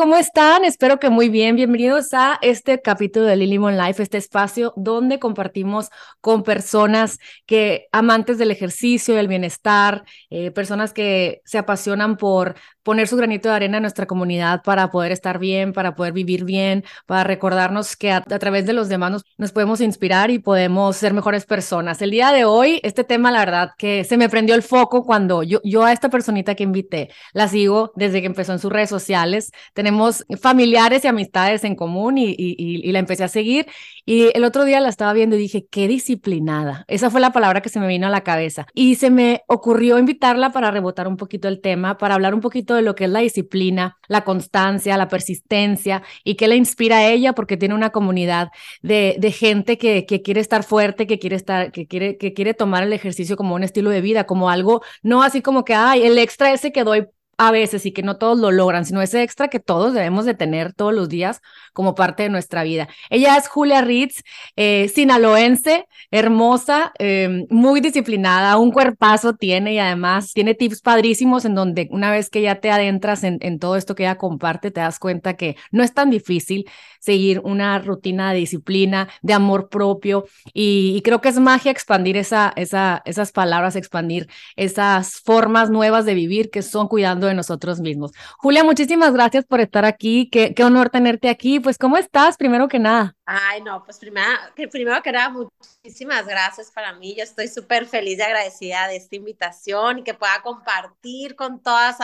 ¿cómo están? Espero que muy bien. Bienvenidos a este capítulo de Lily Mon Life, este espacio donde compartimos con personas que amantes del ejercicio, del bienestar, eh, personas que se apasionan por poner su granito de arena en nuestra comunidad para poder estar bien, para poder vivir bien, para recordarnos que a, través de los demás nos, nos, podemos inspirar y podemos ser mejores personas. El día de hoy, este tema, la verdad que se me prendió el foco cuando yo, yo a esta personita que invité, la sigo desde que empezó en sus redes sociales, tenemos familiares y amistades en común y, y, y la empecé a seguir y el otro día la estaba viendo y dije, qué disciplinada. Esa fue la palabra que se me vino a la cabeza y se me ocurrió invitarla para rebotar un poquito el tema, para hablar un poquito de lo que es la disciplina, la constancia, la persistencia y qué le inspira a ella porque tiene una comunidad de, de gente que, que, quiere estar fuerte, que quiere estar, que quiere, que quiere tomar el ejercicio como un estilo de vida, como algo, no así como que, ay, el extra ese que doy a veces y que no todos lo logran, sino ese extra que todos debemos de tener todos los días como parte de nuestra vida. Ella es Julia Ritz, eh, sinaloense, hermosa, eh, muy disciplinada, un cuerpazo tiene y además tiene tips padrísimos en donde una vez que ya te adentras en, en todo esto que ella comparte, te das cuenta que no es tan difícil seguir una rutina de disciplina, de amor propio y, y creo que es magia expandir esa, esa, esas palabras, expandir esas formas nuevas de vivir que son cuidando de nosotros mismos. Julia, muchísimas gracias por estar aquí. Qué, qué honor tenerte aquí. Pues, ¿cómo estás? Primero que nada. Ay, no, pues primero primero que nada, muchísimas gracias para mí. Yo estoy súper feliz y agradecida de esta invitación y que pueda compartir con todas.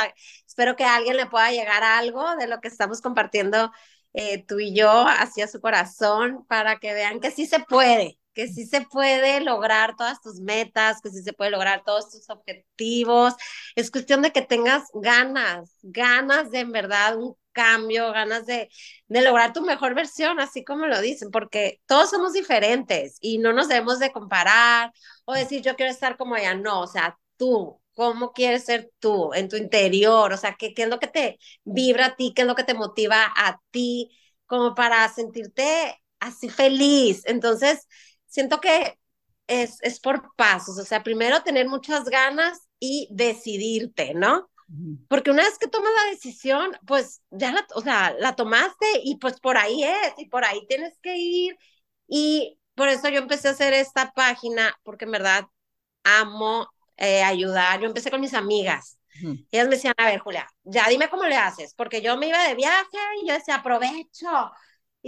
Espero que a alguien le pueda llegar algo de lo que estamos compartiendo eh, tú y yo hacia su corazón para que vean que sí se puede, que sí se puede lograr todas tus metas, que sí se puede lograr todos tus objetivos. Es cuestión de que tengas ganas, ganas de en verdad un cambio, ganas de, de lograr tu mejor versión, así como lo dicen, porque todos somos diferentes y no nos debemos de comparar o decir yo quiero estar como ella, no, o sea, tú, cómo quieres ser tú en tu interior, o sea, qué, qué es lo que te vibra a ti, qué es lo que te motiva a ti, como para sentirte así feliz. Entonces, siento que es, es por pasos, o sea, primero tener muchas ganas y decidirte, ¿no? Porque una vez que tomas la decisión, pues ya la, o sea, la tomaste y pues por ahí es, y por ahí tienes que ir. Y por eso yo empecé a hacer esta página, porque en verdad amo eh, ayudar. Yo empecé con mis amigas. Ellas me decían, a ver, Julia, ya dime cómo le haces, porque yo me iba de viaje y yo decía, aprovecho,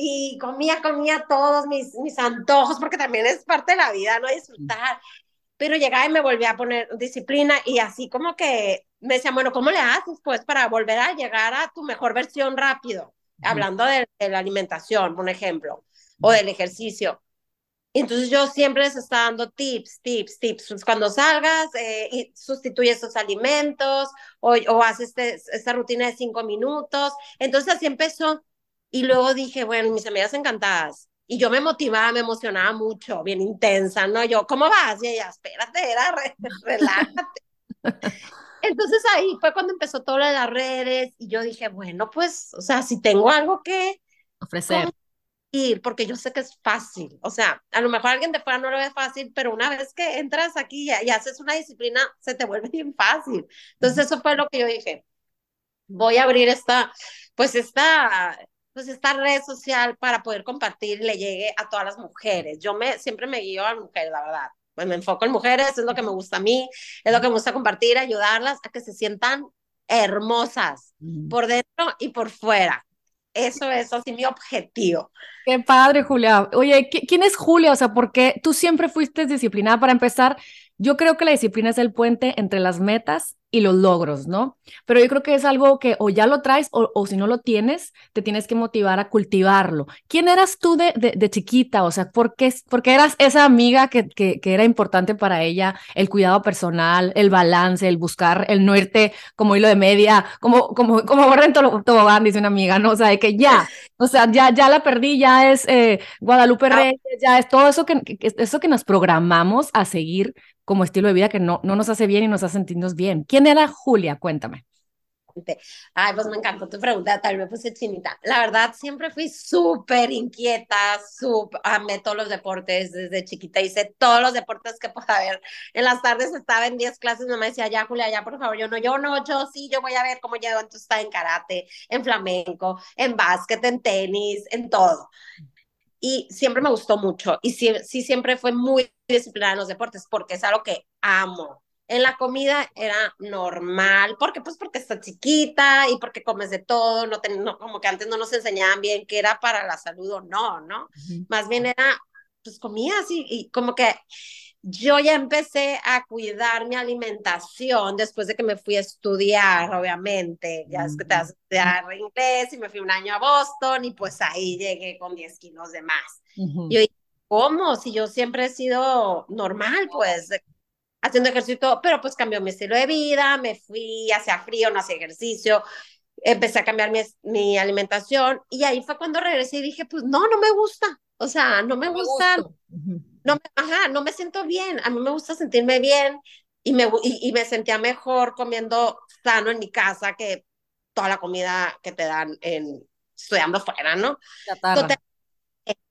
y comía, comía todos mis, mis antojos, porque también es parte de la vida, ¿no? Disfrutar. Pero llegaba y me volvía a poner disciplina y así como que me decían, bueno, ¿cómo le haces pues para volver a llegar a tu mejor versión rápido? Hablando de, de, la alimentación, por ejemplo, o del ejercicio. Entonces yo siempre les estaba dando tips, tips, tips. Pues cuando salgas, eh, y sustituye esos alimentos o, o haces este, esta rutina de cinco minutos. Entonces así empezó. Y luego dije, bueno, mis amigas encantadas. Y yo me motivaba, me emocionaba mucho, bien intensa, ¿no? Yo, ¿cómo vas? Y ella, espérate, era, relájate. Entonces ahí fue cuando empezó todo lo de las redes y yo dije, bueno, pues, o sea, si tengo algo que ofrecer. Ir, porque yo sé que es fácil, o sea, a lo mejor alguien de fuera no lo ve fácil, pero una vez que entras aquí y, y haces una disciplina, se te vuelve bien fácil. Entonces eso fue lo que yo dije, voy a abrir esta, pues esta, pues esta red social para poder compartir y le llegue a todas las mujeres. Yo me, siempre me guío a mujeres, la verdad. Pues me enfoco en mujeres, es lo que me gusta a mí, es lo que me gusta compartir, ayudarlas a que se sientan hermosas por dentro y por fuera. Eso es así mi objetivo. Qué padre, Julia. Oye, ¿quién es Julia? O sea, porque tú siempre fuiste disciplinada para empezar. Yo creo que la disciplina es el puente entre las metas y los logros, ¿no? Pero yo creo que es algo que o ya lo traes o, o si no lo tienes, te tienes que motivar a cultivarlo. ¿Quién eras tú de, de, de chiquita? O sea, ¿por qué, por qué eras esa amiga que, que, que, era importante para ella? El cuidado personal, el balance, el buscar, el no irte como hilo de media, como, como, como borren tobogán, dice una amiga, ¿no? O sea, de que ya, o sea, ya, ya la perdí, ya es eh, Guadalupe ah. Reyes, ya es todo eso que, que, eso que nos programamos a seguir como estilo de vida que no, no nos hace bien y nos hace sentirnos bien. ¿Quién era Julia? Cuéntame. Ay, pues me encantó tu pregunta, tal vez puse chinita. La verdad, siempre fui súper inquieta, súper, amé todos los deportes desde chiquita, hice todos los deportes que pueda haber. En las tardes estaba en 10 clases, mamá decía, ya, Julia, ya, por favor, yo no, yo no, yo sí, yo voy a ver cómo llego. Entonces estaba en karate, en flamenco, en básquet, en tenis, en todo. Y siempre me gustó mucho y sí, sí siempre fue muy disciplinada en los deportes porque es algo que amo en la comida era normal, porque pues porque está chiquita y porque comes de todo, no, no como que antes no nos enseñaban bien qué era para la salud o no, ¿no? Más bien era, pues comía así y como que yo ya empecé a cuidar mi alimentación después de que me fui a estudiar, obviamente, ya es que te vas a estudiar inglés y me fui un año a Boston y pues ahí llegué con 10 kilos de más. Y yo ¿cómo? Si yo siempre he sido normal, pues haciendo ejercicio, pero pues cambió mi estilo de vida, me fui hacia frío, no hacía ejercicio, empecé a cambiar mi, mi, alimentación y ahí fue cuando regresé y dije, pues no, no me gusta, o sea, no me gusta, no me, ajá, no me siento bien, a mí me gusta sentirme bien y me, y, me sentía mejor comiendo sano en mi casa que toda la comida que te dan en estudiando fuera, ¿no? Entonces,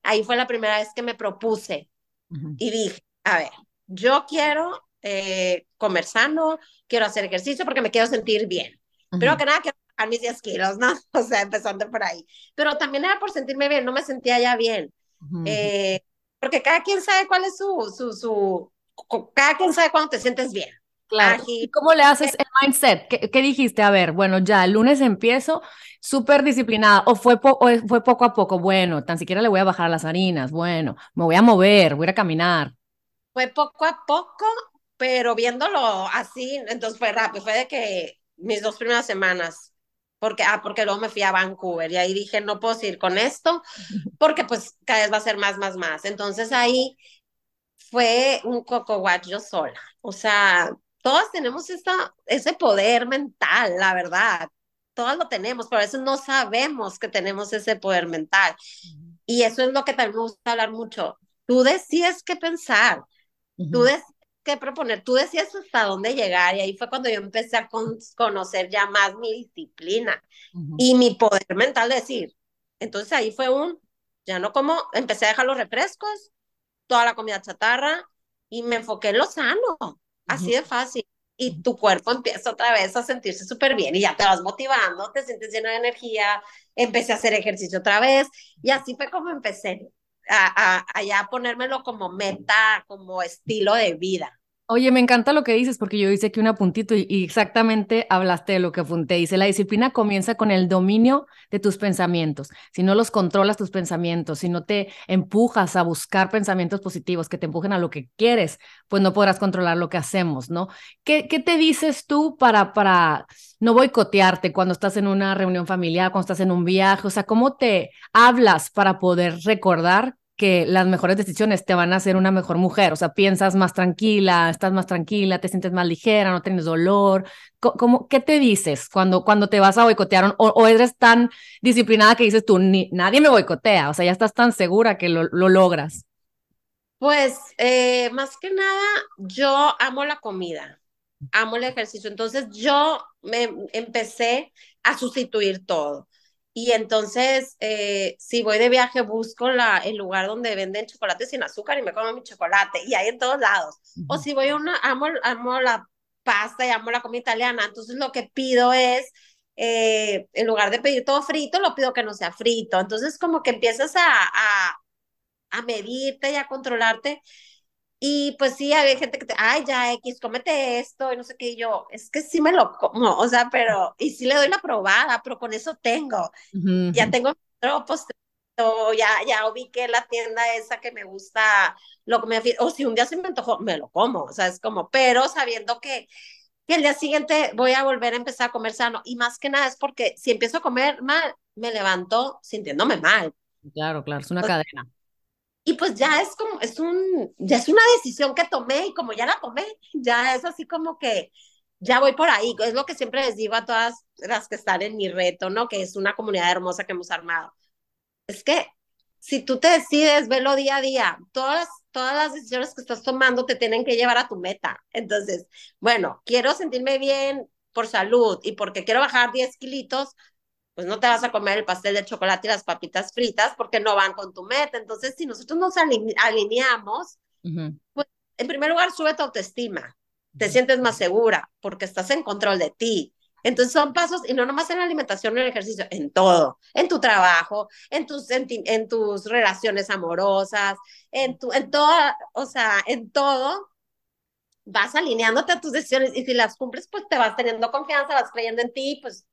ahí fue la primera vez que me propuse y dije, a ver, yo quiero eh, comer sano, quiero hacer ejercicio porque me quiero sentir bien. Pero que nada, quiero bajar mis 10 kilos, ¿no? O sea, empezando por ahí. Pero también era por sentirme bien, no me sentía ya bien. eh, porque cada quien sabe cuál es su, su, su, cada quien sabe cuándo te sientes bien. Claro. ¿Y cómo le haces el mindset? ¿Qué, ¿Qué, dijiste? A ver, bueno, ya el lunes empiezo súper disciplinada o fue, o fue poco a poco, bueno, tan siquiera le voy a bajar las harinas, bueno, me voy a mover, voy a caminar. Fue poco a poco pero viéndolo así, entonces fue rápido, fue de que mis dos primeras semanas, porque, ah, porque luego me fui a Vancouver y ahí dije, no puedo seguir con esto, porque pues cada vez va a ser más, más, más. Entonces ahí fue un coco yo sola, o sea, todas tenemos esta, ese poder mental, la verdad, todas lo tenemos, pero a veces no sabemos que tenemos ese poder mental. Y eso es lo que también me gusta hablar mucho. Tú decides qué pensar, tú decides que proponer. Tú decías hasta dónde llegar y ahí fue cuando yo empecé a conocer ya más mi disciplina y mi poder mental decir. Entonces ahí fue un, ya no como, empecé a dejar los refrescos, toda la comida chatarra y me enfoqué en lo sano, así de fácil. Y tu cuerpo empieza otra vez a sentirse súper bien y ya te vas motivando, te sientes llena de energía, empecé a hacer ejercicio otra vez y así fue como empecé a, a, a ponérmelo como meta, como estilo de vida. Oye, me encanta lo que dices porque yo hice aquí un apuntito y, exactamente hablaste de lo que apunté. Dice, la disciplina comienza con el dominio de tus pensamientos. Si no los controlas tus pensamientos, si no te empujas a buscar pensamientos positivos que te empujen a lo que quieres, pues no podrás controlar lo que hacemos, ¿no? ¿Qué, qué te dices tú para, para no boicotearte cuando estás en una reunión familiar, cuando estás en un viaje? O sea, ¿cómo te hablas para poder recordar que las mejores decisiones te van a hacer una mejor mujer, o sea, piensas más tranquila, estás más tranquila, te sientes más ligera, no tienes dolor. ¿Cómo, ¿Qué te dices cuando, cuando te vas a boicotear o, eres tan disciplinada que dices tú, nadie me boicotea, o sea, ya estás tan segura que lo, lo logras? Pues eh, más que nada, yo amo la comida, amo el ejercicio, entonces yo me empecé a sustituir todo. Y entonces, eh, si voy de viaje, busco la, el lugar donde venden chocolate sin azúcar y me como mi chocolate. Y hay en todos lados. O si voy a una, amo, amo la pasta y amo la comida italiana. Entonces, lo que pido es, eh, en lugar de pedir todo frito, lo pido que no sea frito. Entonces, como que empiezas a, a, a medirte y a controlarte. Y pues sí, había gente que te, ay, ya X, cómete esto, y no sé qué, y yo, es que sí me lo como, o sea, pero, y sí le doy la probada, pero con eso tengo, ya tengo otro postrito, ya, ya ubiqué la tienda esa que me gusta, lo que me, o si un día se me antojó, me lo como, o sea, es como, pero sabiendo que, que el día siguiente voy a volver a empezar a comer sano, y más que nada es porque si empiezo a comer mal, me levanto sintiéndome mal. Claro, claro, es una cadena y pues ya es como, es un, ya es una decisión que tomé y como ya la tomé, ya es así como que ya voy por ahí. Es lo que siempre les digo a todas las que están en mi reto, ¿no? Que es una comunidad hermosa que hemos armado. Es que si tú te decides, velo día a día. Todas, todas las decisiones que estás tomando te tienen que llevar a tu meta. Entonces, bueno, quiero sentirme bien por salud y porque quiero bajar 10 kilitos, pues no te vas a comer el pastel de chocolate y las papitas fritas porque no van con tu meta. Entonces, si nosotros nos alineamos, pues en primer lugar sube tu autoestima, te sientes más segura porque estás en control de ti. Entonces son pasos, y no nomás en la alimentación o en el ejercicio, en todo, en tu trabajo, en tus, en, tus relaciones amorosas, en, tu, en toda, o sea, en todo, vas alineándote a tus decisiones. Y si las cumples, pues te vas teniendo confianza, vas creyendo en ti, pues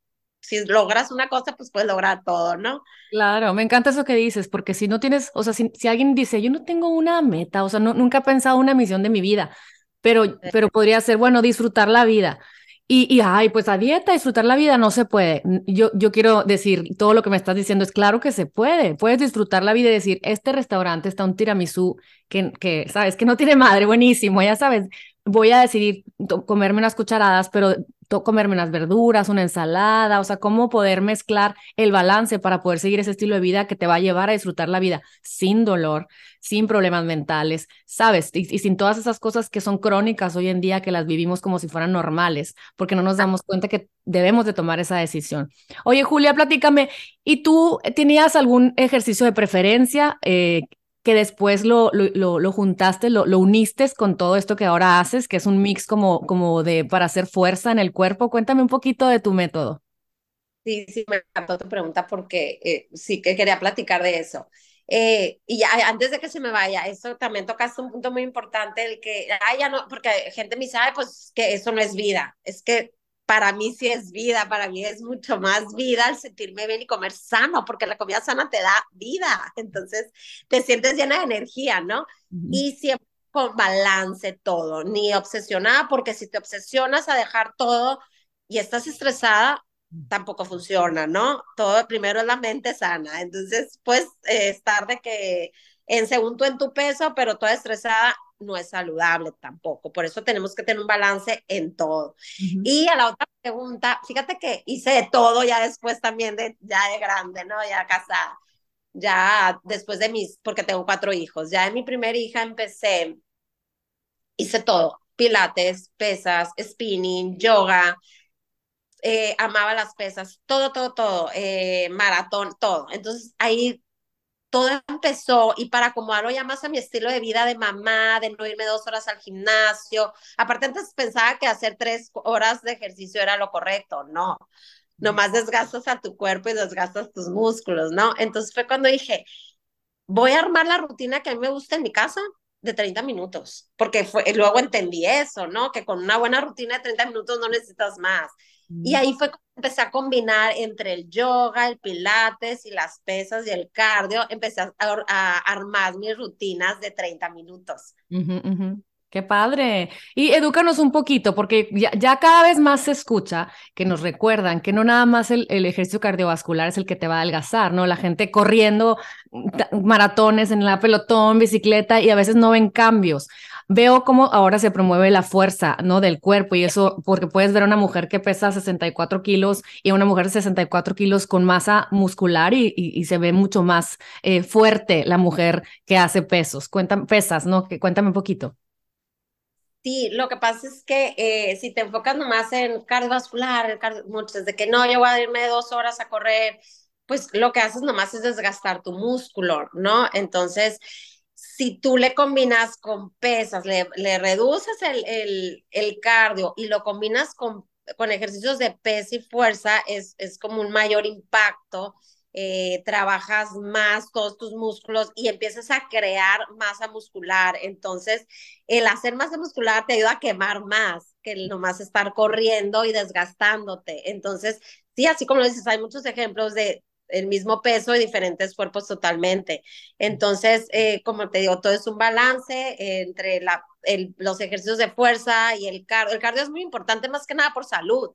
si logras una cosa, pues puedes lograr todo, ¿no? Claro, me encanta eso que dices, porque si no tienes, o sea, si, si alguien dice, yo no tengo una meta, o sea, no, nunca he pensado una misión de mi vida, pero, pero podría ser, bueno, disfrutar la vida. Y, y, ay, pues a dieta, disfrutar la vida no se puede. Yo, yo quiero decir, todo lo que me estás diciendo es claro que se puede. Puedes disfrutar la vida y decir, este restaurante está un tiramisú que, que sabes, que no tiene madre, buenísimo, ya sabes, voy a decidir comerme unas cucharadas, pero comerme unas verduras, una ensalada, o sea, cómo poder mezclar el balance para poder seguir ese estilo de vida que te va a llevar a disfrutar la vida sin dolor, sin problemas mentales, ¿sabes? Y, sin todas esas cosas que son crónicas hoy en día que las vivimos como si fueran normales, porque no nos damos cuenta que debemos de tomar esa decisión. Oye, Julia, platícame, ¿y tú tenías algún ejercicio de preferencia? Eh, que después lo, lo, lo, juntaste, lo, uniste con todo esto que ahora haces, que es un mix como, como de para hacer fuerza en el cuerpo. Cuéntame un poquito de tu método. Sí, sí, me encantó tu pregunta porque eh, sí que quería platicar de eso. Eh, y ya, antes de que se me vaya, eso también tocaste un punto muy importante, el que, ay, ya no, porque gente me dice, pues que eso no es vida. Es que para mí sí es vida, para mí es mucho más vida el sentirme bien y comer sano, porque la comida sana te da vida, entonces te sientes llena de energía, ¿no? Y siempre con balance todo, ni obsesionada, porque si te obsesionas a dejar todo y estás estresada, tampoco funciona, ¿no? Todo primero es la mente sana, entonces pues estar de que en segundo en tu peso, pero toda estresada, no es saludable tampoco. Por eso tenemos que tener un balance en todo. Y a la otra pregunta, fíjate que hice de todo ya después también de, ya de grande, ¿no? Ya casada. Ya después de mis, porque tengo cuatro hijos, ya de mi primera hija empecé, hice todo, pilates, pesas, spinning, yoga, eh, amaba las pesas, todo, todo, todo, eh, maratón, todo. Entonces ahí todo empezó y para acomodarlo ya más a mi estilo de vida de mamá, de no irme dos horas al gimnasio. Aparte antes pensaba que hacer tres horas de ejercicio era lo correcto, no. Nomás desgastas a tu cuerpo y desgastas tus músculos, ¿no? Entonces fue cuando dije, voy a armar la rutina que a mí me gusta en mi casa de 30 minutos, porque fue, luego entendí eso, ¿no? Que con una buena rutina de 30 minutos no necesitas más. Y ahí fue cuando empecé a combinar entre el yoga, el pilates y las pesas y el cardio. Empecé a, armar mis rutinas de 30 minutos. Qué padre. Y edúcanos un poquito, porque ya, cada vez más se escucha que nos recuerdan que no nada más el, el, ejercicio cardiovascular es el que te va a adelgazar, ¿no? La gente corriendo maratones en la pelotón, bicicleta y a veces no ven cambios veo cómo ahora se promueve la fuerza, ¿no? Del cuerpo y eso, porque puedes ver a una mujer que pesa 64 kilos y a una mujer de 64 kilos con masa muscular y, y, se ve mucho más eh, fuerte la mujer que hace pesos. Cuéntame, pesas, ¿no? Que, cuéntame un poquito. Sí, lo que pasa es que eh, si te enfocas nomás en cardiovascular, cardio, muchos de que no, yo voy a irme dos horas a correr, pues lo que haces nomás es desgastar tu músculo, ¿no? Entonces, si tú le combinas con pesas, le, le reduces el, el, el, cardio y lo combinas con, con ejercicios de peso y fuerza, es, es como un mayor impacto. Eh, trabajas más todos tus músculos y empiezas a crear masa muscular. Entonces, el hacer masa muscular te ayuda a quemar más que el nomás estar corriendo y desgastándote. Entonces, sí, así como lo dices, hay muchos ejemplos de el mismo peso y diferentes cuerpos totalmente. Entonces, eh, como te digo, todo es un balance entre la, el, los ejercicios de fuerza y el cardio. El cardio es muy importante más que nada por salud.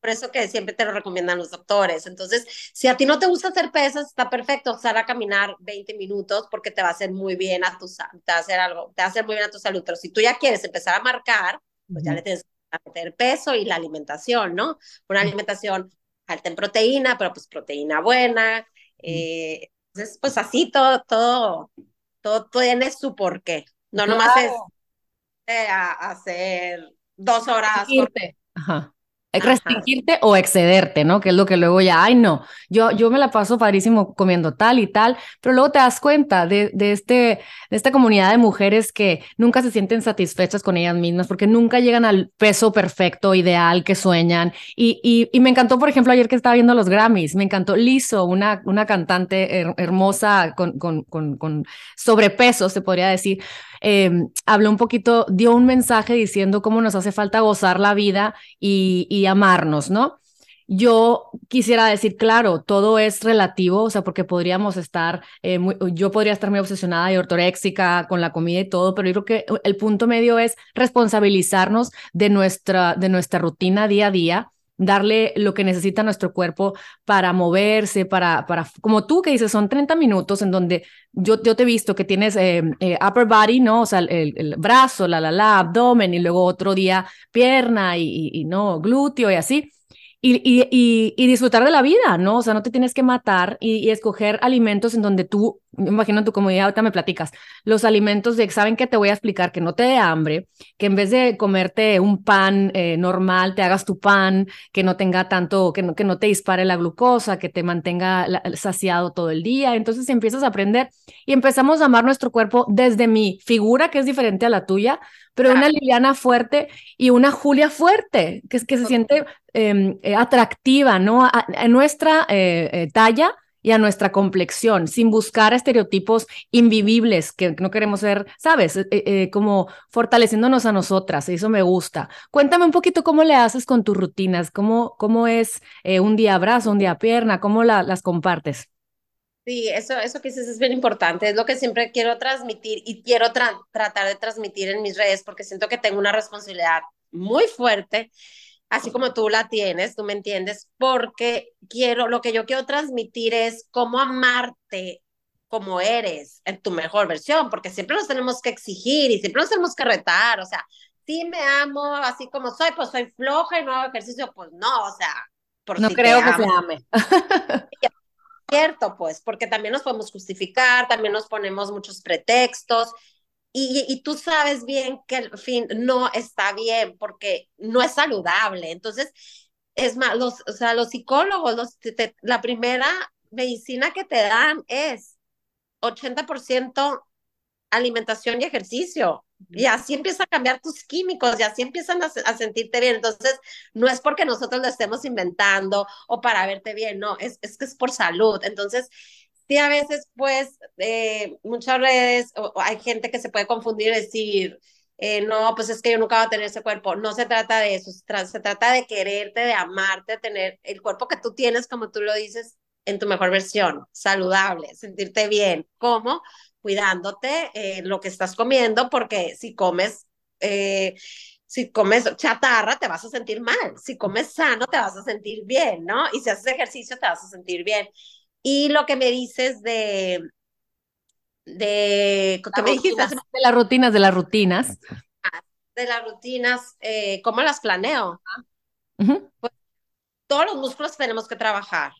por eso que siempre te lo recomiendan los doctores. Entonces, si a ti no te gusta hacer pesas, está perfecto, sal a caminar 20 minutos porque te va a hacer muy bien a tu te va a hacer algo, te va a hacer muy bien a tu salud. Pero si tú ya quieres empezar a marcar, pues ya le tienes que meter peso y la alimentación, ¿no? Una alimentación alta en proteína, pero pues proteína buena. Eh, entonces, pues así todo, todo, todo tiene su porqué. No nomás es eh, hacer dos horas. Ajá. Restringirte o excederte, ¿no? Que es lo que luego ya, ay, no, yo, yo me la paso padrísimo comiendo tal y tal, pero luego te das cuenta de, de, este, de esta comunidad de mujeres que nunca se sienten satisfechas con ellas mismas porque nunca llegan al peso perfecto, ideal que sueñan. Y, y, y me encantó, por ejemplo, ayer que estaba viendo los Grammys, me encantó Lizzo, una, una cantante hermosa con, con, con sobrepeso, se podría decir eh, habló un poquito, dio un mensaje diciendo cómo nos hace falta gozar la vida y, y amarnos, ¿no? Yo quisiera decir, claro, todo es relativo, o sea, porque podríamos estar, eh, muy, yo podría estar muy obsesionada y ortoréxica con la comida y todo, pero yo creo que el punto medio es responsabilizarnos de nuestra, de nuestra rutina día a día darle lo que necesita nuestro cuerpo para moverse, para, para, como tú que dices, son 30 minutos en donde yo, yo te he visto que tienes eh, eh, upper body, ¿no? O sea, el, el, brazo, la, la, la, abdomen y luego otro día pierna y, no, glúteo y así y, y, y, disfrutar de la vida, ¿no? O sea, no te tienes que matar y, escoger alimentos en donde tú, me imagino en tu comodidad, ahorita me platicas, los alimentos de, ¿saben que Te voy a explicar que no te dé hambre, que en vez de comerte un pan eh, normal, te hagas tu pan, que no tenga tanto, que no, que no te dispare la glucosa, que te mantenga la, saciado todo el día. Entonces empiezas a aprender y empezamos a amar nuestro cuerpo desde mi figura, que es diferente a la tuya, pero una Liliana fuerte y una Julia fuerte, que, que se siente em, eh, atractiva, ¿no? A, a nuestra eh, eh, talla y a nuestra complexión, sin buscar estereotipos invivibles que no queremos ser, ¿sabes? Eh, eh, como fortaleciéndonos a nosotras, eso me gusta. Cuéntame un poquito cómo le haces con tus rutinas, cómo, cómo es eh, un día brazo, un día pierna, cómo la, las compartes. Sí, eso, eso que dices es bien importante, es lo que siempre quiero transmitir y quiero tra tratar de transmitir en mis redes porque siento que tengo una responsabilidad muy fuerte, así como tú la tienes, tú me entiendes, porque quiero, lo que yo quiero transmitir es cómo amarte como eres, en tu mejor versión, porque siempre nos tenemos que exigir y siempre nos tenemos que retar, o sea, si me amo así como soy, pues soy floja y no hago ejercicio, pues no, o sea, por no si creo que se ame. cierto, pues, porque también nos podemos justificar, también nos ponemos muchos pretextos y, y, tú sabes bien que el fin no está bien porque no es saludable. Entonces, es más, los, o sea, los psicólogos, los, te, la primera medicina que te dan es 80% alimentación y ejercicio. Y así empieza a cambiar tus químicos y así empiezan a, a, sentirte bien. Entonces, no es porque nosotros lo estemos inventando o para verte bien, no, es, es que es por salud. Entonces, sí, a veces, pues, eh, muchas redes, o, hay gente que se puede confundir y decir, eh, no, pues es que yo nunca voy a tener ese cuerpo. No se trata de eso, se, tra se trata de quererte, de amarte, tener el cuerpo que tú tienes, como tú lo dices, en tu mejor versión, saludable, sentirte bien. ¿Cómo? cuidándote eh, lo que estás comiendo, porque si comes, eh, si comes chatarra, te vas a sentir mal. Si comes sano, te vas a sentir bien, ¿no? Y si haces ejercicio, te vas a sentir bien. Y lo que me dices de, de, ¿qué me dijiste? De las rutinas, de las rutinas. De las rutinas, eh, ¿cómo las planeo? Uh -huh. pues, todos los músculos tenemos que trabajar,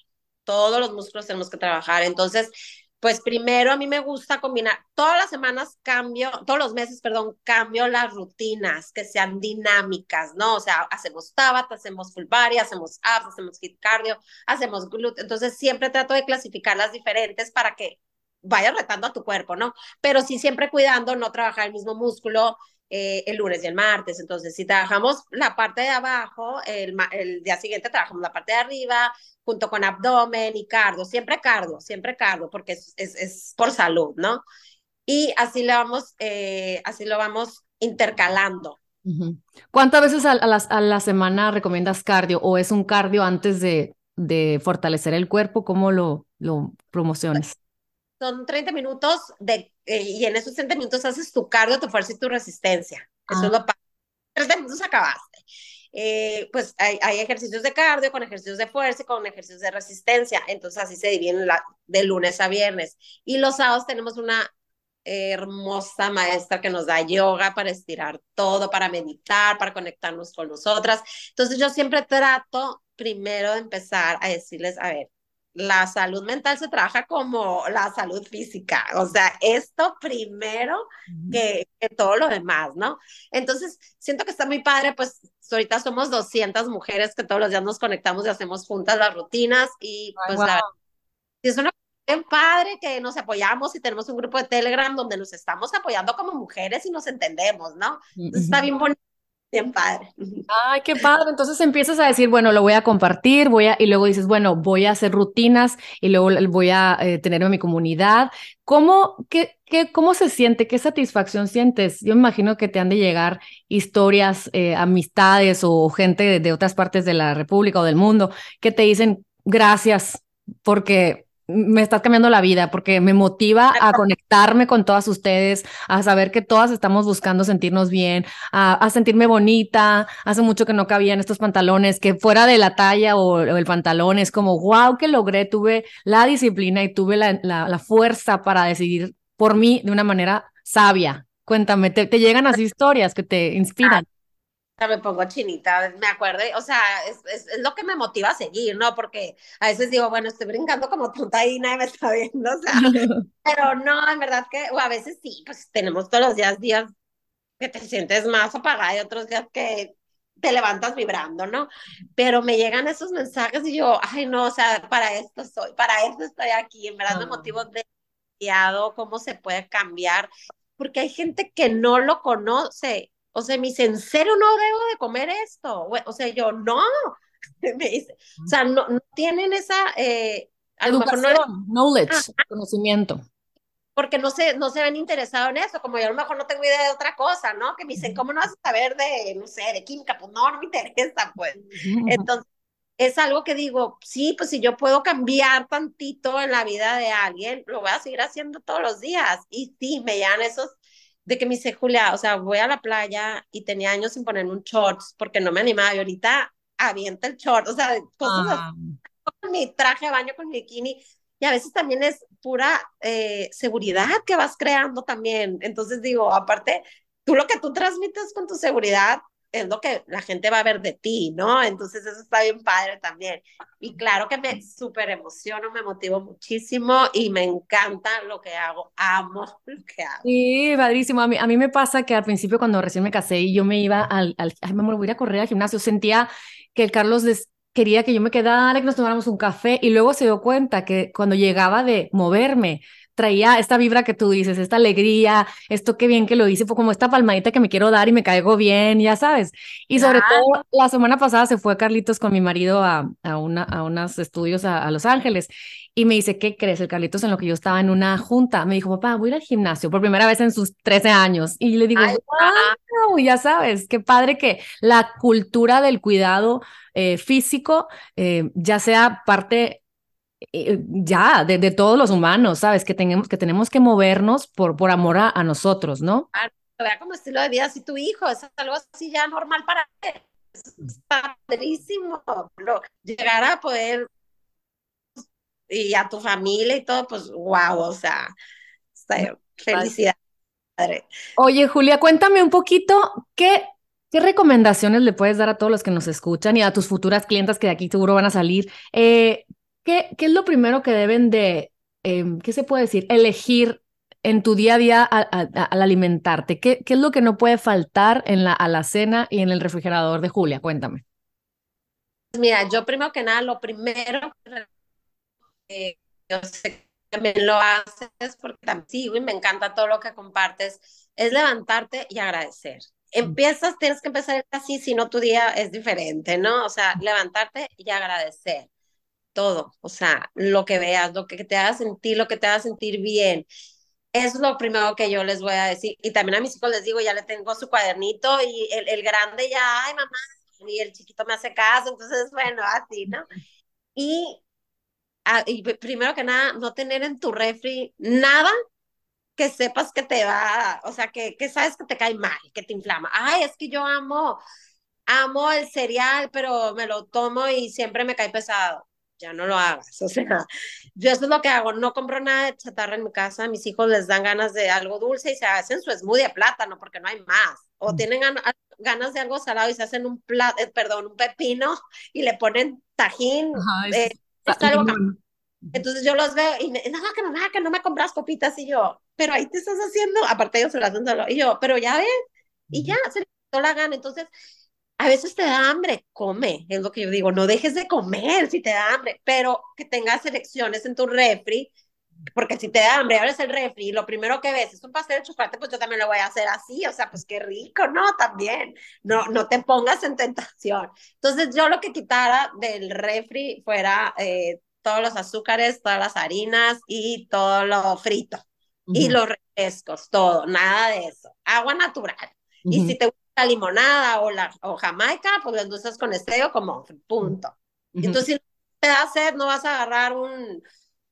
todos los músculos tenemos que trabajar. Entonces, pues primero a mí me gusta combinar, todas las semanas cambio, todos los meses, perdón, cambio las rutinas, que sean dinámicas, ¿no? O sea, hacemos Tabata, hacemos full hacemos abs, hacemos hit cardio, hacemos glute, entonces siempre trato de clasificar las diferentes para que vayas retando a tu cuerpo, ¿no? Pero sí siempre cuidando no trabajar el mismo músculo eh, el lunes y el martes. Entonces, si trabajamos la parte de abajo, el, el, día siguiente trabajamos la parte de arriba, junto con abdomen y cardio, siempre cardio, siempre cardio, porque es, es, es por salud, ¿no? Y así lo vamos, eh, así lo vamos intercalando. ¿Cuántas veces a, a, la, a, la, semana recomiendas cardio o es un cardio antes de, de fortalecer el cuerpo? ¿Cómo lo, lo promocionas? Son 30 minutos de, eh, y en esos 30 minutos haces tu cardio, tu fuerza y tu resistencia. Eso ah. es lo 30 minutos acabaste. Eh, pues hay, hay, ejercicios de cardio con ejercicios de fuerza y con ejercicios de resistencia. Entonces así se dividen la, de lunes a viernes. Y los sábados tenemos una hermosa maestra que nos da yoga para estirar todo, para meditar, para conectarnos con nosotras. Entonces yo siempre trato primero de empezar a decirles, a ver, la salud mental se trabaja como la salud física, o sea, esto primero que, que, todo lo demás, ¿no? Entonces, siento que está muy padre, pues ahorita somos 200 mujeres que todos los días nos conectamos y hacemos juntas las rutinas y pues la verdad, es una bien padre que nos apoyamos y tenemos un grupo de Telegram donde nos estamos apoyando como mujeres y nos entendemos, ¿no? está bien bonito. Bien padre. Ay, qué padre. Entonces empiezas a decir, bueno, lo voy a compartir, voy a, y luego dices, bueno, voy a hacer rutinas y luego voy a eh, tener en mi comunidad. ¿Cómo, qué, qué, ¿Cómo se siente? ¿Qué satisfacción sientes? Yo imagino que te han de llegar historias, eh, amistades o gente de, de otras partes de la República o del mundo que te dicen gracias porque me estás cambiando la vida porque me motiva a conectarme con todas ustedes, a saber que todas estamos buscando sentirnos bien, a, sentirme bonita. Hace mucho que no cabían estos pantalones, que fuera de la talla o, el pantalón es como, wow, que logré, tuve la disciplina y tuve la, la, fuerza para decidir por mí de una manera sabia. Cuéntame, ¿te, te llegan así historias que te inspiran? Me pongo chinita, me acuerdo, o sea, es, es, es, lo que me motiva a seguir, ¿no? Porque a veces digo, bueno, estoy brincando como tonta y nadie me está viendo, o sea, pero no, en verdad que, o a veces sí, pues tenemos todos los días días que te sientes más apagada y otros días que te levantas vibrando, ¿no? Pero me llegan esos mensajes y yo, ay, no, o sea, para esto soy, para esto estoy aquí, en verdad me motivo demasiado cómo se puede cambiar, porque hay gente que no lo conoce o sea, me dice, ¿en serio no debo de comer esto? O sea, yo, no. me dice, o sea, no, no tienen esa... Eh, Educación, no knowledge, conocimiento. Porque no se, no se ven interesados en eso, como yo a lo mejor no tengo idea de otra cosa, ¿no? Que me dicen, ¿cómo no vas a saber de, no sé, de química? Pues no, no me interesa, pues. Entonces, es algo que digo, sí, pues si yo puedo cambiar tantito en la vida de alguien, lo voy a seguir haciendo todos los días. Y sí, me llegan esos de que me dice, Julia, o sea, voy a la playa y tenía años sin ponerme un shorts porque no me animaba y ahorita avienta el short, o sea, cosas ah. con mi traje de baño, con mi bikini, y a veces también es pura eh, seguridad que vas creando también. Entonces digo, aparte, tú lo que tú transmites con tu seguridad es lo que la gente va a ver de ti, ¿no? Entonces eso está bien padre también. Y claro que me súper emociono, me motivo muchísimo y me encanta lo que hago, amo lo que hago. Sí, padrísimo. A mí, a mí me pasa que al principio cuando recién me casé y yo me iba al, al ay, me voy a correr al gimnasio, sentía que el Carlos quería que yo me quedara, que nos tomáramos un café y luego se dio cuenta que cuando llegaba de moverme, traía esta vibra que tú dices, esta alegría, esto qué bien que lo hice, fue como esta palmadita que me quiero dar y me caigo bien, ya sabes. Y sobre todo, la semana pasada se fue Carlitos con mi marido a, a, una, a unos estudios a, Los Ángeles y me dice, ¿qué crees? El Carlitos en lo que yo estaba en una junta, me dijo, papá, voy al gimnasio por primera vez en sus 13 años. Y le digo, wow, ya sabes, qué padre que la cultura del cuidado eh, físico eh, ya sea parte eh, ya, de, todos los humanos, ¿sabes? Que tenemos que, tenemos que movernos por, por amor a, nosotros, ¿no? vea como estilo de vida, así tu hijo, es algo así ya normal para él. Es padrísimo. Llegar a poder y a tu familia y todo, pues wow, o sea, felicidad. Oye, Julia, cuéntame un poquito qué, qué recomendaciones le puedes dar a todos los que nos escuchan y a tus futuras clientes que de aquí seguro van a salir. Eh, ¿Qué, es lo primero que deben de, em, qué se puede decir, elegir en tu día a día al alimentarte? ¿Qué, ¿Qué, es lo que no puede faltar en la alacena y en el refrigerador de Julia? Cuéntame. Mira, yo primero que nada, lo primero que yo sé que también lo haces porque también sí, y me encanta todo lo que compartes, es levantarte y agradecer. Empiezas, tienes que empezar así, si no tu día es diferente, ¿no? O sea, levantarte y agradecer todo, o sea, lo que veas, lo que te haga sentir, lo que te haga sentir bien. Es lo primero que yo les voy a decir. Y también a mis hijos les digo, ya le tengo su cuadernito y el, el grande ya, ay mamá, y el chiquito me hace caso, entonces, bueno, así, ¿no? Y, ah, y primero que nada, no tener en tu refri nada que sepas que te va, o sea, que, que sabes que te cae mal, que te inflama. Ay, es que yo amo, amo el cereal, pero me lo tomo y siempre me cae pesado ya no lo hagas. O sea, yo eso es lo que hago, no compro nada de chatarra en mi casa, a mis hijos les dan ganas de algo dulce y se hacen su smoothie de plátano porque no hay más. O mm. tienen ganas de algo salado y se hacen un plato, eh, perdón, un pepino y le ponen tajín. Eh, entonces yo los veo y me, no, que no, que no me compras copitas y yo, pero ahí te estás haciendo, aparte ellos se las hacen y yo, pero ya ven, y ya, se les la gana. Entonces, a veces te da hambre, come, es lo que yo digo, no dejes de comer si te da hambre, pero que tengas elecciones en tu refri, porque si te da hambre, abres el refri y lo primero que ves es un pastel de chocolate, pues yo también lo voy a hacer así, o sea, pues qué rico, ¿no? También, no, no te pongas en tentación. Entonces yo lo que quitara del refri fuera eh, todos los azúcares, todas las harinas y todo lo frito. Y los refrescos, todo, nada de eso. Agua natural. Y si te gusta la limonada o, la, o jamaica, pues lo endulzas con esteo como punto. Entonces, si te da sed, no vas a agarrar un,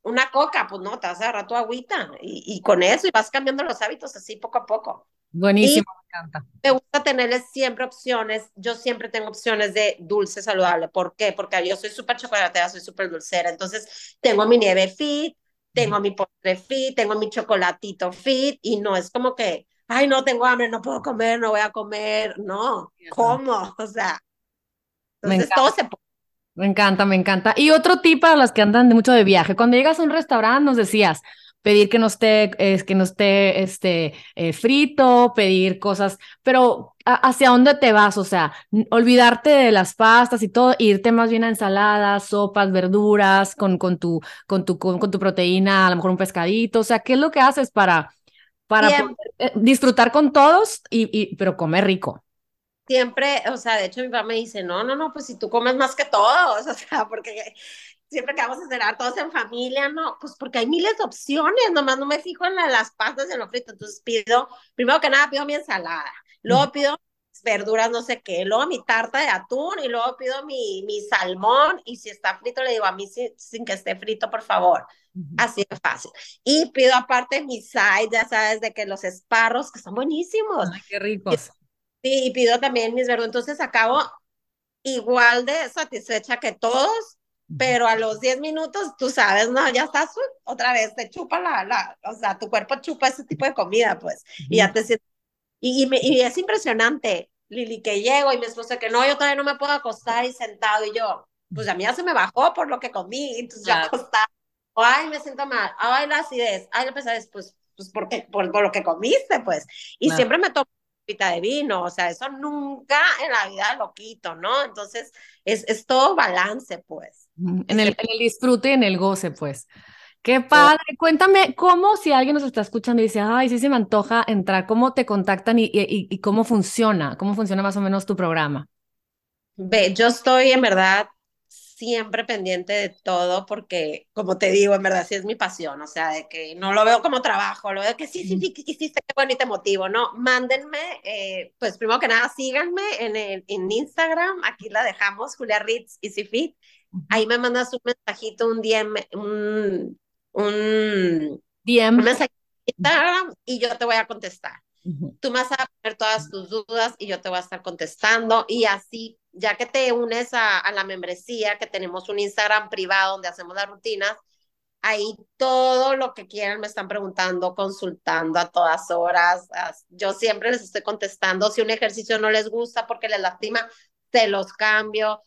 una coca, pues no, te vas a agarrar tu agüita y, y, con eso y vas cambiando los hábitos así poco a poco. Buenísimo, me encanta. Me gusta tenerles siempre opciones. Yo siempre tengo opciones de dulce saludable. ¿Por qué? Porque yo soy súper chocolatera, soy súper dulcera. Entonces, tengo mi nieve fit, tengo mi postre fit, tengo mi chocolatito fit y no es como que, ay, no tengo hambre, no puedo comer, no voy a comer. No, ¿cómo? O sea, entonces todo se puede me encanta, me encanta. Y otro tip para las que andan de mucho de viaje. Cuando llegas a un restaurante, nos decías, pedir que no esté, es, que no esté este, eh, frito, pedir cosas, pero ¿hacia dónde te vas? O sea, olvidarte de las pastas y todo, irte más bien a ensaladas, sopas, verduras, con, con, tu, con, tu, con, tu proteína, a lo mejor un pescadito. O sea, ¿qué es lo que haces para, para eh, disfrutar con todos, y, y, pero comer rico? siempre, o sea, de hecho mi papá me dice, no, no, no, pues si tú comes más que todos, o sea, porque siempre que vamos a cenar todos en familia, no, pues porque hay miles de opciones, nomás no me fijo en las pastas y en lo frito, entonces pido, primero que nada pido mi ensalada, luego pido verduras no sé qué, luego mi tarta de atún y luego pido mi, mi salmón y si está frito le digo a mí sin, que esté frito, por favor. Así de fácil. Y pido aparte mi side, ya sabes, de que los esparros, que son buenísimos. Ay, qué ricos. Sí, y pido también mis verduras. Entonces acabo igual de satisfecha que todos, pero a los 10 minutos, tú sabes, no, ya estás otra vez, te chupa la, la, o sea, tu cuerpo chupa ese tipo de comida, pues, y ya te sientes. Y, y, es impresionante, Lili, que llego y mi esposa que no, yo todavía no me puedo acostar y sentado, y yo, pues a mí ya se me bajó por lo que comí, entonces ya acostado, ay, me siento mal, ay, la acidez, ay, la pesadez, pues, pues, ¿por Por, por lo que comiste, pues, y siempre me tomo de vino, o sea, eso nunca en la vida lo quito, ¿no? Entonces, es, es todo balance, pues. En el, en el disfrute y en el goce, pues. Qué padre. Cuéntame cómo si alguien nos está escuchando y dice, ay, sí se me antoja entrar, ¿cómo te contactan y, y, y cómo funciona? ¿Cómo funciona más o menos tu programa? Ve, yo estoy en verdad siempre pendiente de todo porque, como te digo, en verdad sí es mi pasión, o sea, de que no lo veo como trabajo, lo veo que sí, sí, sí, que hiciste, qué bueno y te motivo, ¿no? Mándenme, eh, pues primero que nada, síganme en, en Instagram, aquí la dejamos, Julia Ritz, Easy Fit, ahí me mandas un mensajito, un DM, un, un, DM. un mensajito Instagram y yo te voy a contestar. Tú me vas a poner todas tus dudas y yo te voy a estar contestando y así ya que te unes a, a, la membresía, que tenemos un Instagram privado donde hacemos las rutinas, ahí todo lo que quieran me están preguntando, consultando a todas horas. Yo siempre les estoy contestando. Si un ejercicio no les gusta porque les lastima, se los cambio.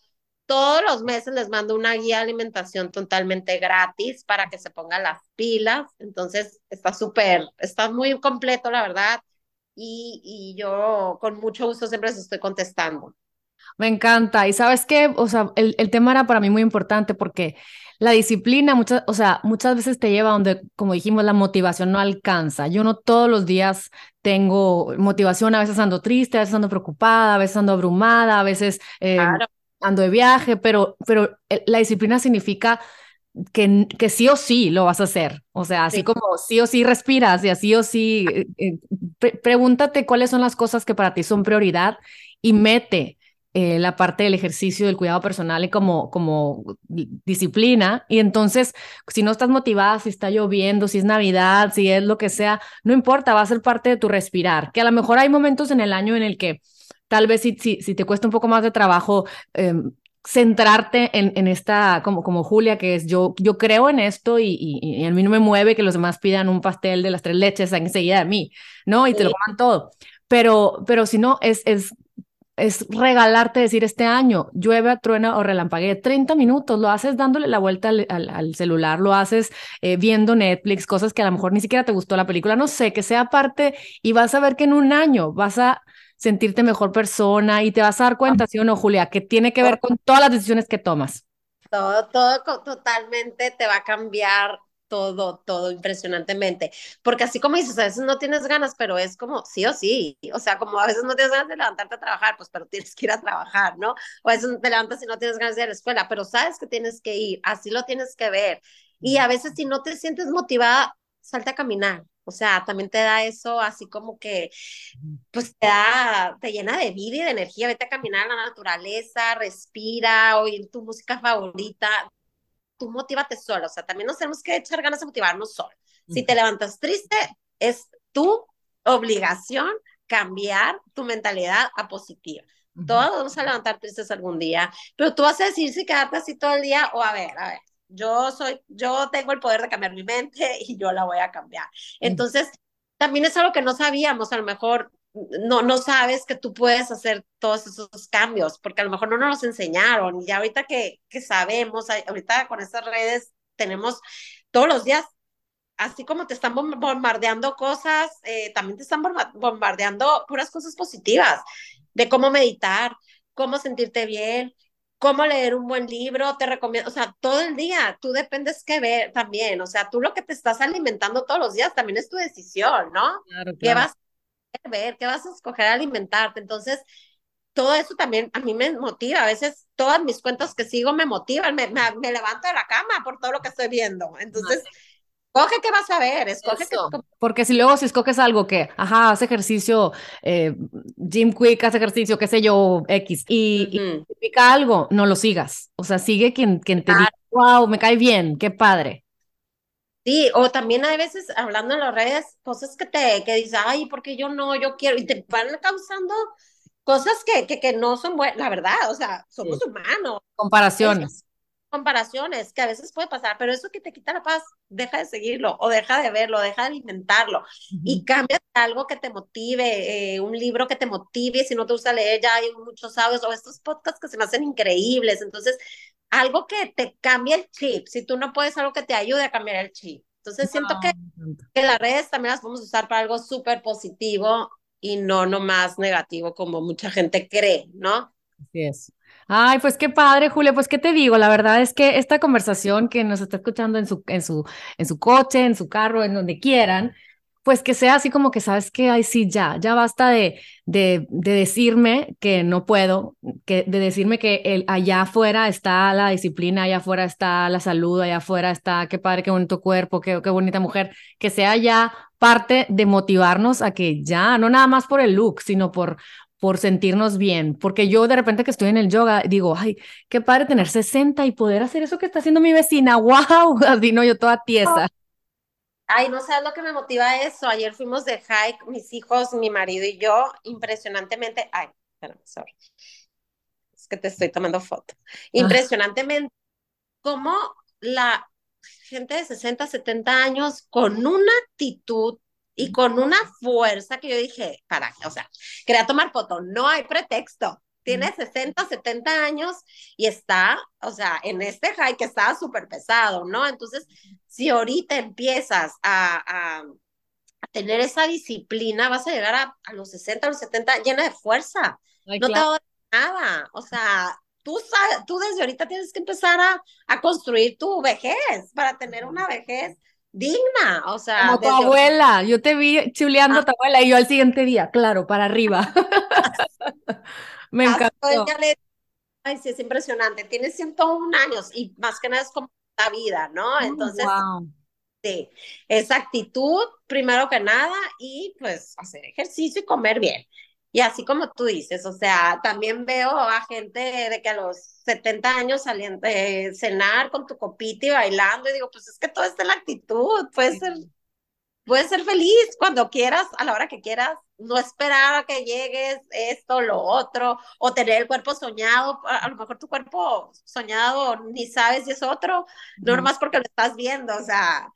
Todos los meses les mando una guía de alimentación totalmente gratis para que se pongan las pilas. Entonces, está súper, está muy completo, la verdad. Y, y yo con mucho gusto siempre les estoy contestando. Me encanta. Y sabes qué, o sea, el, el, tema era para mí muy importante porque la disciplina, muchas, o sea, muchas veces te lleva donde, como dijimos, la motivación no alcanza. Yo no todos los días tengo motivación, a veces ando triste, a veces ando preocupada, a veces ando abrumada, a veces eh, claro. ando de viaje, pero, pero la disciplina significa que, que, sí o sí lo vas a hacer. O sea, así sí. como sí o sí respiras y así o sí, eh, eh, pre pregúntate cuáles son las cosas que para ti son prioridad y mete eh, la parte del ejercicio, del cuidado personal y como, como disciplina. Y entonces, si no estás motivada, si está lloviendo, si es Navidad, si es lo que sea, no importa, va a ser parte de tu respirar. Que a lo mejor hay momentos en el año en el que tal vez si, si, si te cuesta un poco más de trabajo eh, centrarte en, en, esta, como, como Julia, que es yo, yo creo en esto y, y, y, a mí no me mueve que los demás pidan un pastel de las tres leches enseguida de mí, ¿no? Y te lo coman todo. Pero, pero si no, es, es es regalarte decir este año, llueve, truena o relampaguee 30 minutos, lo haces dándole la vuelta al, al, al celular, lo haces eh, viendo Netflix, cosas que a lo mejor ni siquiera te gustó la película, no sé, que sea parte y vas a ver que en un año vas a sentirte mejor persona y te vas a dar cuenta, ¿sí o no, Julia? Que tiene que ver con todas las decisiones que tomas. Todo, todo totalmente te va a cambiar todo, todo impresionantemente. Porque así como dices, a veces no tienes ganas, pero es como sí o sí. O sea, como a veces no tienes ganas de levantarte a trabajar, pues pero tienes que ir a trabajar, ¿no? O a veces te levantas y no tienes ganas de ir a la escuela, pero sabes que tienes que ir, así lo tienes que ver. Y a veces si no te sientes motivada, salte a caminar. O sea, también te da eso así como que, pues te da, te llena de vida y de energía. Vete a caminar a la naturaleza, respira, oír tu música favorita, tú motívate solo, o sea, también nos tenemos que echar ganas de motivarnos solo. Si te levantas triste, es tu obligación cambiar tu mentalidad a positiva. Todos vamos a levantar tristes algún día, pero tú vas a decir si quedarte así todo el día o a ver, a ver, yo soy, yo tengo el poder de cambiar mi mente y yo la voy a cambiar. Entonces, también es algo que no sabíamos, a lo mejor no, no sabes que tú puedes hacer todos esos cambios, porque a lo mejor no nos los enseñaron. Y ahorita que, que sabemos, ahorita con estas redes tenemos todos los días, así como te están bombardeando cosas, eh, también te están bombardeando puras cosas positivas, de cómo meditar, cómo sentirte bien, cómo leer un buen libro, te recomiendo, o sea, todo el día, tú dependes que ver también, o sea, tú lo que te estás alimentando todos los días también es tu decisión, ¿no? Claro, ¿Qué vas ver, qué vas a escoger alimentarte. Entonces, todo eso también a mí me motiva. A veces todas mis cuentas que sigo me motivan, me, me, levanto de la cama por todo lo que estoy viendo. Entonces, escoge qué vas a ver, escoge Porque si luego si escoges algo que, ajá, hace ejercicio, eh, Jim Quick hace ejercicio, qué sé yo, X, y, pica algo, no lo sigas. O sea, sigue quien, quien te diga, wow, me cae bien, qué padre. Sí, o también hay veces hablando en las redes, cosas que te, que dices, ay, porque yo no, yo quiero, y te van causando cosas que, que, que no son buenas, la verdad, o sea, somos humanos. Comparaciones. comparaciones, que a veces puede pasar, pero eso que te quita la paz, deja de seguirlo, o deja de verlo, deja de alimentarlo, y cambia algo que te motive, eh, un libro que te motive, si no te gusta leer, ya hay muchos audios, o estos podcasts que se me hacen increíbles, entonces algo que te cambie el chip, si tú no puedes algo que te ayude a cambiar el chip. Entonces siento que, que las redes también las podemos usar para algo súper positivo y no nomás negativo como mucha gente cree, ¿no? Así es. Ay, pues qué padre, Julia. Pues qué te digo, la verdad es que esta conversación que nos está escuchando en su, en su, en su coche, en su carro, en donde quieran, pues que sea así como que sabes que, ay, sí, ya, ya basta de, de, de, decirme que no puedo, que, de decirme que el, allá afuera está la disciplina, allá afuera está la salud, allá afuera está, qué padre, qué bonito cuerpo, qué, qué bonita mujer, que sea ya parte de motivarnos a que ya, no nada más por el look, sino por, por sentirnos bien, porque yo de repente que estoy en el yoga digo, ay, qué padre tener 60 y poder hacer eso que está haciendo mi vecina, wow, así no, yo toda tiesa. Ay, no sabes lo que me motiva eso. Ayer fuimos de hike, mis hijos, mi marido y yo, impresionantemente. Ay, espérame, sorry. Es que te estoy tomando foto. Ah. Impresionantemente, como la gente de 60, 70 años con una actitud y con una fuerza que yo dije, para, o sea, quería tomar foto, no hay pretexto tiene 60, 70 años y está, o sea, en este high que estaba súper pesado, ¿no? Entonces, si ahorita empiezas a, a, tener esa disciplina, vas a llegar a, a, los 60, a los 70 llena de fuerza. no te va nada. O sea, tú, sabes, tú desde ahorita tienes que empezar a, a construir tu vejez para tener una vejez digna, o sea. Como tu abuela, yo te vi chuleando a tu abuela y yo al siguiente día, claro, para arriba. Me encantó. Ay, sí, es impresionante. Tiene 101 años y más que nada es como la vida, ¿no? Oh, Entonces, sí, esa actitud, primero que nada, y pues hacer ejercicio y comer bien. Y así como tú dices, o sea, también veo a gente de que a los 70 años saliendo de cenar con tu copita y bailando, y digo, pues es que todo está en la actitud, puede ser puedes ser feliz cuando quieras, a la hora que quieras, no esperar a que llegues esto, lo otro, o tener el cuerpo soñado, a, lo mejor tu cuerpo soñado ni sabes si es otro, no nomás porque lo estás viendo, o sea,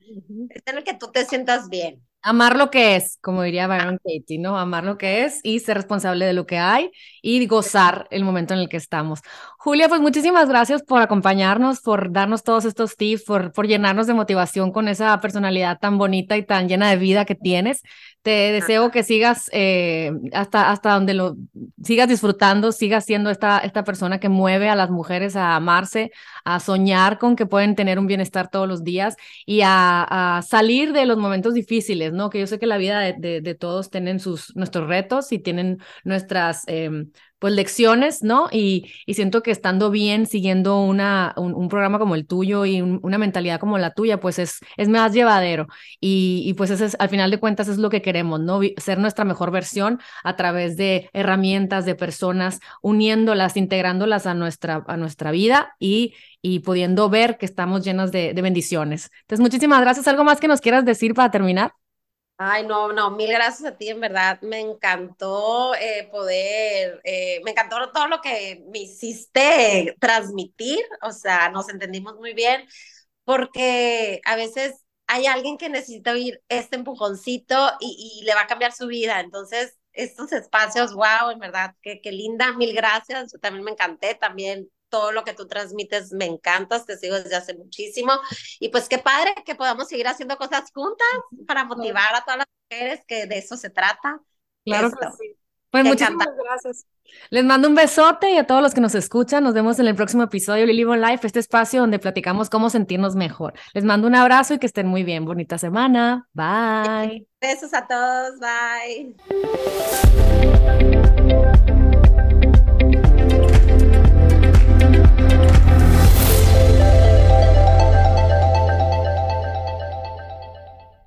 es en el que tú te sientas bien. Amar lo que es, como diría Byron Katie, ¿no? Amar lo que es y ser responsable de lo que hay y gozar el momento en el que estamos. Julia, pues muchísimas gracias por acompañarnos, por darnos todos estos tips, por, por llenarnos de motivación con esa personalidad tan bonita y tan llena de vida que tienes. Te deseo que sigas eh, hasta, hasta donde lo sigas disfrutando, sigas siendo esta, esta persona que mueve a las mujeres a amarse, a soñar con que pueden tener un bienestar todos los días y a, a salir de los momentos difíciles, ¿no? Que yo sé que la vida de, de, todos tienen sus, nuestros retos y tienen nuestras eh, pues lecciones, ¿no? Y, y, siento que estando bien, siguiendo una, un, programa como el tuyo y un, una mentalidad como la tuya, pues es, es más llevadero. Y, y pues ese es, al final de cuentas es lo que queremos, ¿no? Ser nuestra mejor versión a través de herramientas, de personas, uniéndolas, integrándolas a nuestra, a nuestra vida y, y pudiendo ver que estamos llenas de, de bendiciones. Entonces, muchísimas gracias. ¿Algo más que nos quieras decir para terminar? Ay, no, no, mil gracias a ti, en verdad, me encantó eh, poder, eh, me encantó todo lo que me hiciste transmitir, o sea, nos entendimos muy bien, porque a veces hay alguien que necesita oír este empujoncito y, y le va a cambiar su vida, entonces estos espacios, wow, en verdad, qué, qué linda, mil gracias, yo también me encanté, también todo lo que tú transmites me encantas, te sigo desde hace muchísimo. Y pues qué padre que podamos seguir haciendo cosas juntas para motivar a todas las mujeres, que de eso se trata. Claro que sí. Pues muchísimas gracias. Les mando un besote y a todos los que nos escuchan, nos vemos en el próximo episodio de Live on Life, este espacio donde platicamos cómo sentirnos mejor. Les mando un abrazo y que estén muy bien. Bonita semana. Bye. Besos a todos. Bye.